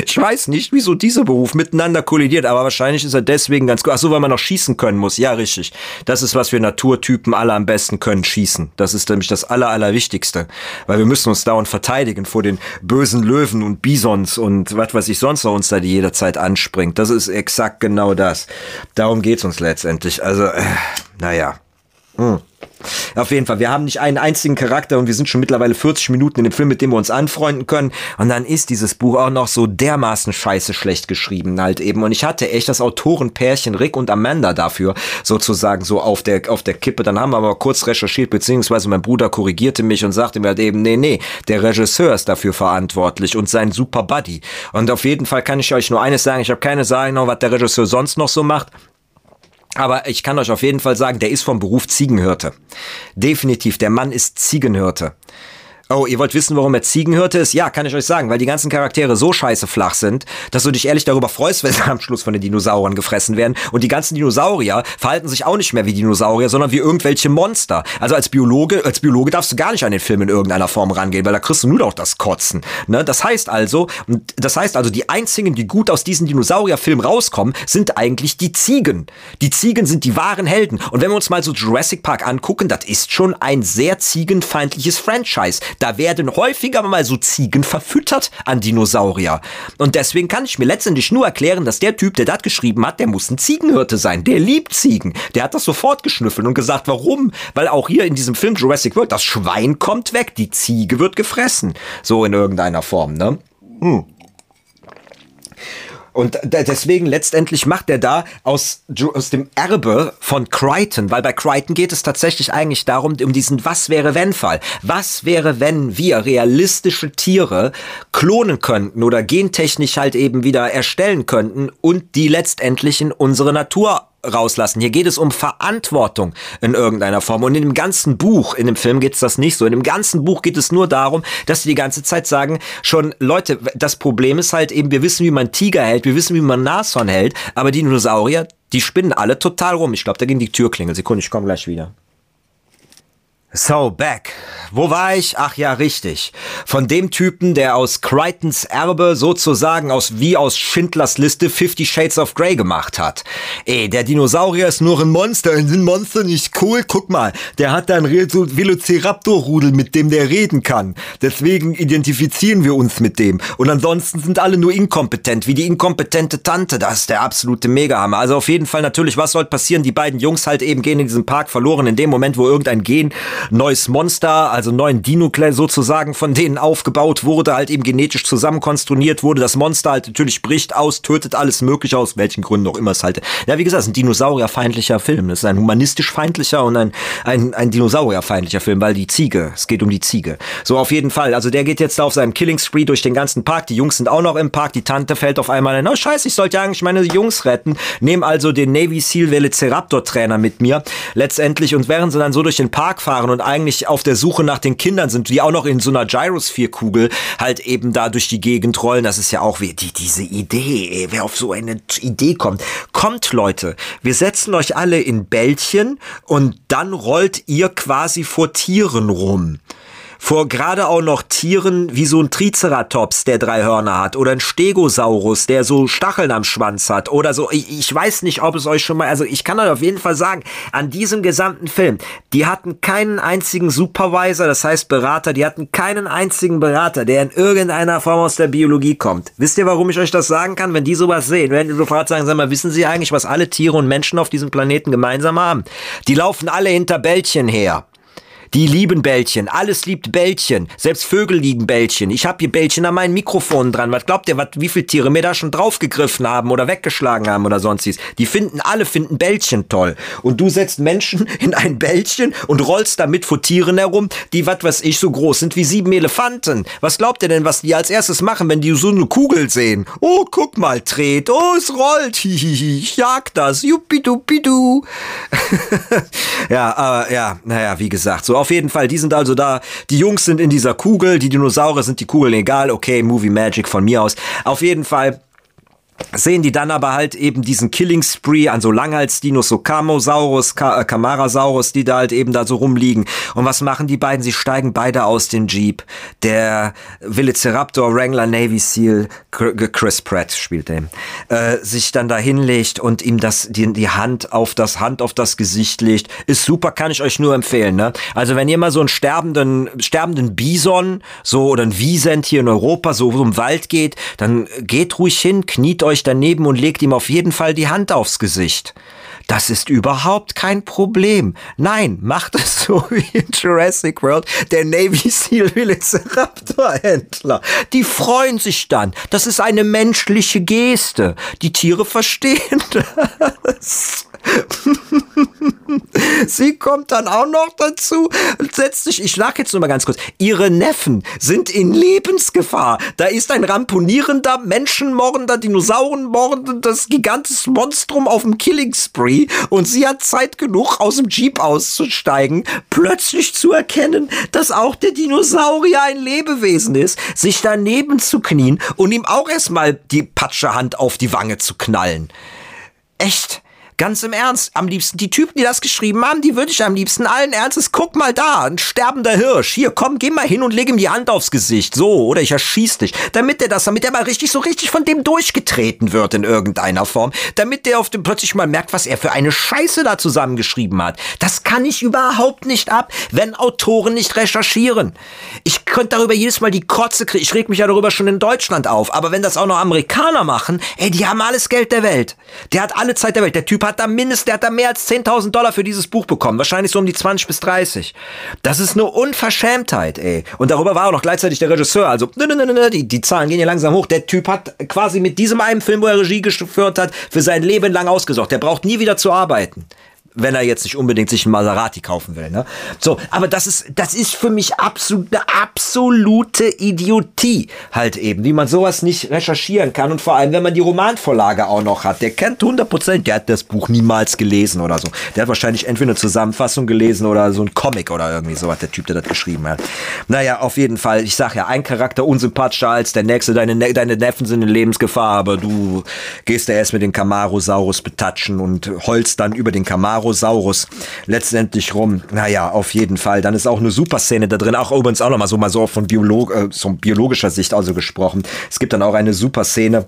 Ich weiß nicht, wieso dieser Beruf miteinander kollidiert, aber wahrscheinlich ist er deswegen ganz gut. Ach so, weil man noch schießen können muss. Ja, richtig. Das ist, was wir Naturtypen alle am besten können, schießen. Das ist nämlich das Aller, Allerwichtigste. Weil wir müssen uns dauernd verteidigen vor den bösen Löwen und Bisons und was weiß ich sonst noch uns da die jederzeit anspringt. Das ist exakt genau das. Darum geht's uns letztendlich. Also, äh, naja. Hm. Auf jeden Fall, wir haben nicht einen einzigen Charakter und wir sind schon mittlerweile 40 Minuten in dem Film, mit dem wir uns anfreunden können. Und dann ist dieses Buch auch noch so dermaßen scheiße schlecht geschrieben halt eben. Und ich hatte echt das Autorenpärchen Rick und Amanda dafür sozusagen so auf der, auf der Kippe. Dann haben wir aber kurz recherchiert, beziehungsweise mein Bruder korrigierte mich und sagte mir halt eben, nee, nee, der Regisseur ist dafür verantwortlich und sein Super Buddy. Und auf jeden Fall kann ich euch nur eines sagen, ich habe keine Ahnung, was der Regisseur sonst noch so macht. Aber ich kann euch auf jeden Fall sagen, der ist vom Beruf Ziegenhirte. Definitiv, der Mann ist Ziegenhirte. Oh, ihr wollt wissen, warum er Ziegenhirte ist? Ja, kann ich euch sagen, weil die ganzen Charaktere so scheiße flach sind, dass du dich ehrlich darüber freust, wenn sie am Schluss von den Dinosauriern gefressen werden. Und die ganzen Dinosaurier verhalten sich auch nicht mehr wie Dinosaurier, sondern wie irgendwelche Monster. Also als Biologe, als Biologe darfst du gar nicht an den Film in irgendeiner Form rangehen, weil da kriegst du nur noch das Kotzen. Ne? Das heißt also, das heißt also, die einzigen, die gut aus diesen Dinosaurierfilmen rauskommen, sind eigentlich die Ziegen. Die Ziegen sind die wahren Helden. Und wenn wir uns mal so Jurassic Park angucken, das ist schon ein sehr ziegenfeindliches Franchise. Da werden häufiger mal so Ziegen verfüttert an Dinosaurier. Und deswegen kann ich mir letztendlich nur erklären, dass der Typ, der das geschrieben hat, der muss ein Ziegenhirte sein. Der liebt Ziegen. Der hat das sofort geschnüffelt und gesagt, warum? Weil auch hier in diesem Film Jurassic World, das Schwein kommt weg, die Ziege wird gefressen. So in irgendeiner Form, ne? Hm. Und deswegen letztendlich macht er da aus, aus dem Erbe von Crichton, weil bei Crichton geht es tatsächlich eigentlich darum, um diesen Was wäre wenn Fall. Was wäre, wenn wir realistische Tiere klonen könnten oder gentechnisch halt eben wieder erstellen könnten und die letztendlich in unsere Natur rauslassen. Hier geht es um Verantwortung in irgendeiner Form. Und in dem ganzen Buch, in dem Film geht es das nicht so. In dem ganzen Buch geht es nur darum, dass sie die ganze Zeit sagen, schon Leute, das Problem ist halt eben, wir wissen, wie man Tiger hält, wir wissen, wie man Nashorn hält, aber die Dinosaurier, die spinnen alle total rum. Ich glaube, da ging die Tür klingeln. Sekunde, ich komme gleich wieder. So, back. Wo war ich? Ach ja, richtig. Von dem Typen, der aus Crichtons Erbe sozusagen aus wie aus Schindlers Liste Fifty Shades of Grey gemacht hat. Ey, der Dinosaurier ist nur ein Monster. Sind Monster nicht cool? Guck mal, der hat da ein Velociraptor-Rudel, mit dem der reden kann. Deswegen identifizieren wir uns mit dem. Und ansonsten sind alle nur inkompetent, wie die inkompetente Tante. Das ist der absolute Megahammer. Also auf jeden Fall natürlich, was soll passieren? Die beiden Jungs halt eben gehen in diesem Park verloren, in dem Moment, wo irgendein Gen neues Monster, also neuen dino sozusagen von denen aufgebaut wurde, halt eben genetisch zusammenkonstruiert wurde. Das Monster halt natürlich bricht aus, tötet alles mögliche aus welchen Gründen auch immer es halt. Ja, wie gesagt, es ist ein dinosaurierfeindlicher Film. Es ist ein humanistisch feindlicher und ein, ein, ein dinosaurierfeindlicher Film, weil die Ziege, es geht um die Ziege. So, auf jeden Fall. Also der geht jetzt auf seinem Killing Spree durch den ganzen Park. Die Jungs sind auch noch im Park. Die Tante fällt auf einmal ein, oh scheiße, ich sollte ja eigentlich meine Jungs retten. Nehm also den Navy Seal Velociraptor Trainer mit mir. Letztendlich und während sie dann so durch den Park fahren aufwachen und eigentlich auf der Suche nach den Kindern sind, die auch noch in so einer Gyrosphere-Kugel halt eben da durch die Gegend rollen. Das ist ja auch wie die, diese Idee, ey, wer auf so eine Idee kommt. Kommt, Leute, wir setzen euch alle in Bällchen und dann rollt ihr quasi vor Tieren rum vor gerade auch noch Tieren wie so ein Triceratops, der drei Hörner hat, oder ein Stegosaurus, der so Stacheln am Schwanz hat, oder so. Ich, ich weiß nicht, ob es euch schon mal, also ich kann euch auf jeden Fall sagen, an diesem gesamten Film, die hatten keinen einzigen Supervisor, das heißt Berater, die hatten keinen einzigen Berater, der in irgendeiner Form aus der Biologie kommt. Wisst ihr, warum ich euch das sagen kann? Wenn die sowas sehen, werden die sofort sagen, sag mal, wissen Sie eigentlich, was alle Tiere und Menschen auf diesem Planeten gemeinsam haben? Die laufen alle hinter Bällchen her. Die lieben Bällchen. Alles liebt Bällchen. Selbst Vögel lieben Bällchen. Ich habe hier Bällchen an meinen Mikrofonen dran. Was glaubt ihr, was, wie viele Tiere mir da schon draufgegriffen haben oder weggeschlagen haben oder sonstiges? Die finden, alle finden Bällchen toll. Und du setzt Menschen in ein Bällchen und rollst damit vor Tieren herum, die, was weiß ich, so groß sind wie sieben Elefanten. Was glaubt ihr denn, was die als erstes machen, wenn die so eine Kugel sehen? Oh, guck mal, dreht. Oh, es rollt. Hihihi, ich jag das. Juppidupidu. ja, aber ja, naja, wie gesagt, so auf jeden Fall, die sind also da. Die Jungs sind in dieser Kugel, die Dinosaurier sind die Kugeln egal. Okay, Movie Magic von mir aus. Auf jeden Fall sehen die dann aber halt eben diesen Killing Spree an so Langhalsdinos, so Camosaurus, Camarasaurus, die da halt eben da so rumliegen. Und was machen die beiden? Sie steigen beide aus dem Jeep. Der Velociraptor Wrangler Navy Seal, Chris Pratt spielt den, äh, sich dann da hinlegt und ihm das, die, die Hand auf das Hand auf das Gesicht legt. Ist super, kann ich euch nur empfehlen. Ne? Also wenn ihr mal so einen sterbenden, sterbenden Bison, so oder ein Wiesent hier in Europa, so, so im Wald geht, dann geht ruhig hin, kniet euch euch daneben und legt ihm auf jeden Fall die Hand aufs Gesicht. Das ist überhaupt kein Problem. Nein, macht es so wie in Jurassic World der Navy SEAL Velociraptor-Händler. Die freuen sich dann. Das ist eine menschliche Geste. Die Tiere verstehen das. Sie kommt dann auch noch dazu und setzt sich, ich lag jetzt nur mal ganz kurz, ihre Neffen sind in Lebensgefahr. Da ist ein ramponierender, menschenmordender, Dinosaurenmordendes, gigantisches Monstrum auf dem Killing Spree und sie hat Zeit genug, aus dem Jeep auszusteigen, plötzlich zu erkennen, dass auch der Dinosaurier ein Lebewesen ist, sich daneben zu knien und ihm auch erstmal die Patschehand auf die Wange zu knallen. Echt? Ganz im Ernst, am liebsten, die Typen, die das geschrieben haben, die würde ich am liebsten allen Ernstes, guck mal da, ein sterbender Hirsch. Hier, komm, geh mal hin und leg ihm die Hand aufs Gesicht. So, oder ich erschieß dich. Damit der das, damit der mal richtig, so richtig von dem durchgetreten wird in irgendeiner Form. Damit der auf dem plötzlich mal merkt, was er für eine Scheiße da zusammengeschrieben hat. Das kann ich überhaupt nicht ab, wenn Autoren nicht recherchieren. Ich könnte darüber jedes Mal die Kotze kriegen. Ich reg mich ja darüber schon in Deutschland auf. Aber wenn das auch noch Amerikaner machen, ey, die haben alles Geld der Welt. Der hat alle Zeit der Welt. Der Typ hat da mindestens, der hat da mehr als 10.000 Dollar für dieses Buch bekommen. Wahrscheinlich so um die 20 bis 30. Das ist eine Unverschämtheit, ey. Und darüber war auch noch gleichzeitig der Regisseur. Also, ne, ne, ne, ne, die, die Zahlen gehen hier langsam hoch. Der Typ hat quasi mit diesem einen Film, wo er Regie geführt hat, für sein Leben lang ausgesorgt. Der braucht nie wieder zu arbeiten wenn er jetzt nicht unbedingt sich ein Maserati kaufen will. Ne? So, aber das ist, das ist für mich absolut eine absolute Idiotie halt eben, wie man sowas nicht recherchieren kann und vor allem, wenn man die Romanvorlage auch noch hat. Der kennt 100 Prozent, der hat das Buch niemals gelesen oder so. Der hat wahrscheinlich entweder eine Zusammenfassung gelesen oder so ein Comic oder irgendwie sowas, der Typ, der das geschrieben hat. Naja, auf jeden Fall, ich sag ja, ein Charakter unsympathischer als der nächste, deine, ne deine Neffen sind in Lebensgefahr, aber du gehst ja erst mit dem Camarosaurus betatschen und holst dann über den Camaro Apatosaurus letztendlich rum. Naja, auf jeden Fall. Dann ist auch eine super Szene da drin. Auch übrigens auch nochmal so mal so von Biolog äh, so biologischer Sicht also gesprochen. Es gibt dann auch eine super Szene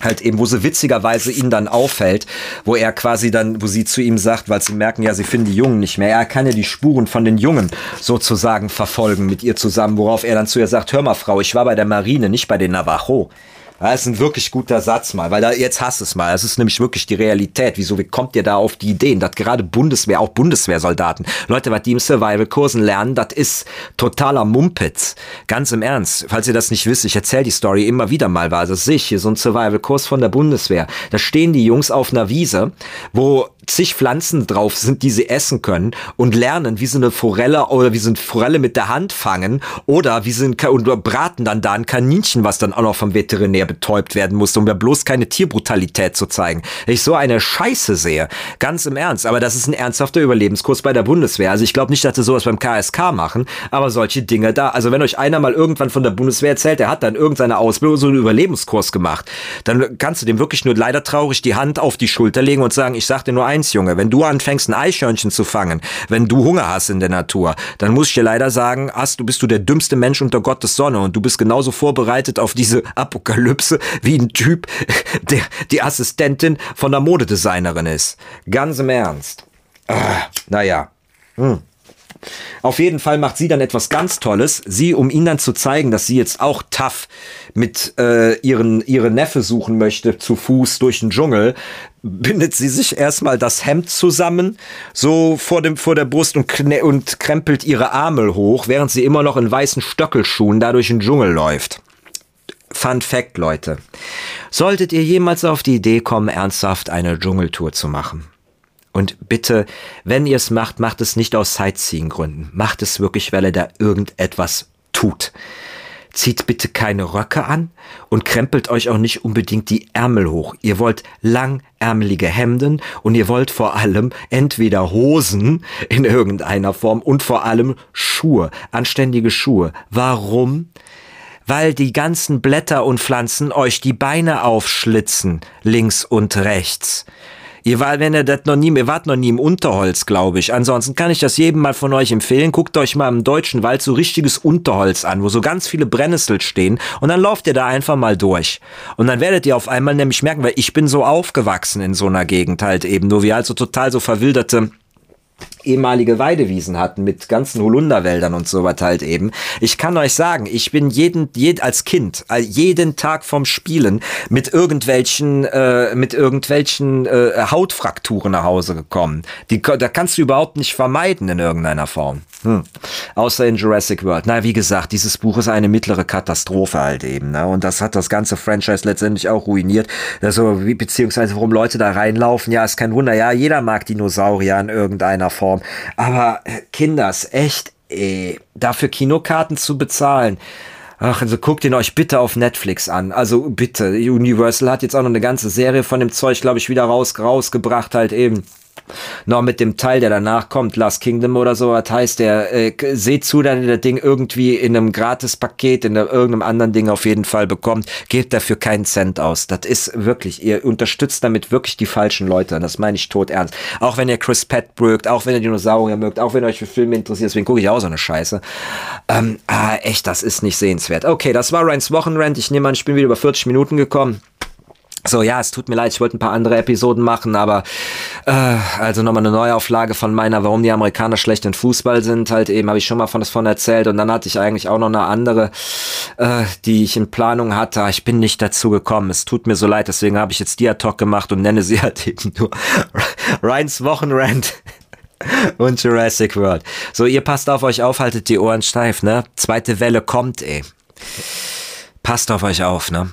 halt eben, wo sie witzigerweise ihn dann auffällt, wo er quasi dann, wo sie zu ihm sagt, weil sie merken, ja, sie finden die Jungen nicht mehr. Er kann ja die Spuren von den Jungen sozusagen verfolgen mit ihr zusammen, worauf er dann zu ihr sagt, hör mal, Frau, ich war bei der Marine, nicht bei den Navajo. Das ist ein wirklich guter Satz mal, weil da jetzt hast es mal. Das ist nämlich wirklich die Realität. Wieso wie kommt ihr da auf die Ideen, dass gerade Bundeswehr, auch Bundeswehrsoldaten, Leute, was die im Survival-Kursen lernen, das ist totaler Mumpitz. Ganz im Ernst. Falls ihr das nicht wisst, ich erzähle die Story immer wieder mal, war das sehe ich hier so ein Survival-Kurs von der Bundeswehr. Da stehen die Jungs auf einer Wiese, wo zig Pflanzen drauf sind, die sie essen können und lernen, wie sie eine Forelle oder wie sie eine Forelle mit der Hand fangen oder wie sie ein, und braten dann da ein Kaninchen, was dann auch noch vom Veterinär betäubt werden muss, um ja bloß keine Tierbrutalität zu zeigen. Wenn ich so eine Scheiße sehe, ganz im Ernst, aber das ist ein ernsthafter Überlebenskurs bei der Bundeswehr. Also ich glaube nicht, dass sie sowas beim KSK machen, aber solche Dinge da. Also wenn euch einer mal irgendwann von der Bundeswehr erzählt, der hat dann irgendeine Ausbildung so einen Überlebenskurs gemacht, dann kannst du dem wirklich nur leider traurig die Hand auf die Schulter legen und sagen, ich sag dir nur eins, Junge, wenn du anfängst, ein Eichhörnchen zu fangen, wenn du Hunger hast in der Natur, dann muss ich dir leider sagen, hast du bist du der dümmste Mensch unter Gottes Sonne und du bist genauso vorbereitet auf diese Apokalypse wie ein Typ, der die Assistentin von der Modedesignerin ist. Ganz im Ernst. Ah, naja. Hm. Auf jeden Fall macht sie dann etwas ganz Tolles. Sie, um ihn dann zu zeigen, dass sie jetzt auch tough mit äh, ihren ihre Neffe suchen möchte, zu Fuß durch den Dschungel, bindet sie sich erstmal das Hemd zusammen, so vor dem vor der Brust und, und krempelt ihre Arme hoch, während sie immer noch in weißen Stöckelschuhen da durch den Dschungel läuft. Fun Fact, Leute. Solltet ihr jemals auf die Idee kommen, ernsthaft eine Dschungeltour zu machen, und bitte, wenn ihr es macht, macht es nicht aus Sightseeing-Gründen. Macht es wirklich, weil ihr da irgendetwas tut. Zieht bitte keine Röcke an und krempelt euch auch nicht unbedingt die Ärmel hoch. Ihr wollt langärmelige Hemden und ihr wollt vor allem entweder Hosen in irgendeiner Form und vor allem Schuhe, anständige Schuhe. Warum? Weil die ganzen Blätter und Pflanzen euch die Beine aufschlitzen, links und rechts. Ihr war, wenn ihr das noch nie, ihr wart noch nie im Unterholz, glaube ich. Ansonsten kann ich das jedem mal von euch empfehlen. Guckt euch mal im deutschen Wald so richtiges Unterholz an, wo so ganz viele Brennnessel stehen. Und dann lauft ihr da einfach mal durch. Und dann werdet ihr auf einmal nämlich merken, weil ich bin so aufgewachsen in so einer Gegend halt eben, nur wie halt so total so verwilderte ehemalige Weidewiesen hatten mit ganzen Holunderwäldern und so was halt eben. Ich kann euch sagen, ich bin jeden, jed, als Kind jeden Tag vom Spielen mit irgendwelchen äh, mit irgendwelchen äh, Hautfrakturen nach Hause gekommen. Die da kannst du überhaupt nicht vermeiden in irgendeiner Form. Hm. Außer in Jurassic World. Na, wie gesagt, dieses Buch ist eine mittlere Katastrophe halt eben. Ne? Und das hat das ganze Franchise letztendlich auch ruiniert. Also, wie, beziehungsweise warum Leute da reinlaufen, ja, ist kein Wunder. Ja, jeder mag Dinosaurier in irgendeiner Form. Aber äh, Kinders, echt, ey, dafür Kinokarten zu bezahlen. Ach, also guckt ihn euch bitte auf Netflix an. Also bitte. Universal hat jetzt auch noch eine ganze Serie von dem Zeug, glaube ich, wieder raus, rausgebracht, halt eben noch mit dem Teil, der danach kommt, Last Kingdom oder so, was heißt der, äh, seht zu, dass ihr das Ding irgendwie in einem Gratis-Paket, in irgendeinem anderen Ding auf jeden Fall bekommt, gebt dafür keinen Cent aus. Das ist wirklich, ihr unterstützt damit wirklich die falschen Leute. Das meine ich tot ernst. Auch wenn ihr Chris Pratt mögt, auch wenn ihr Dinosaurier mögt, auch wenn ihr euch für Filme interessiert, deswegen gucke ich auch so eine Scheiße. Ähm, ah, echt, das ist nicht sehenswert. Okay, das war Ryans Wochenrand. Ich nehme an, ich bin wieder über 40 Minuten gekommen. So, ja, es tut mir leid, ich wollte ein paar andere Episoden machen, aber äh, also nochmal eine Neuauflage von meiner, warum die Amerikaner schlecht in Fußball sind, halt eben, habe ich schon mal von das von erzählt und dann hatte ich eigentlich auch noch eine andere, äh, die ich in Planung hatte. Ich bin nicht dazu gekommen, es tut mir so leid, deswegen habe ich jetzt ad hoc gemacht und nenne sie halt eben nur Ryans Wochenrand und Jurassic World. So, ihr passt auf euch auf, haltet die Ohren steif, ne? Zweite Welle kommt, ey. Passt auf euch auf, ne?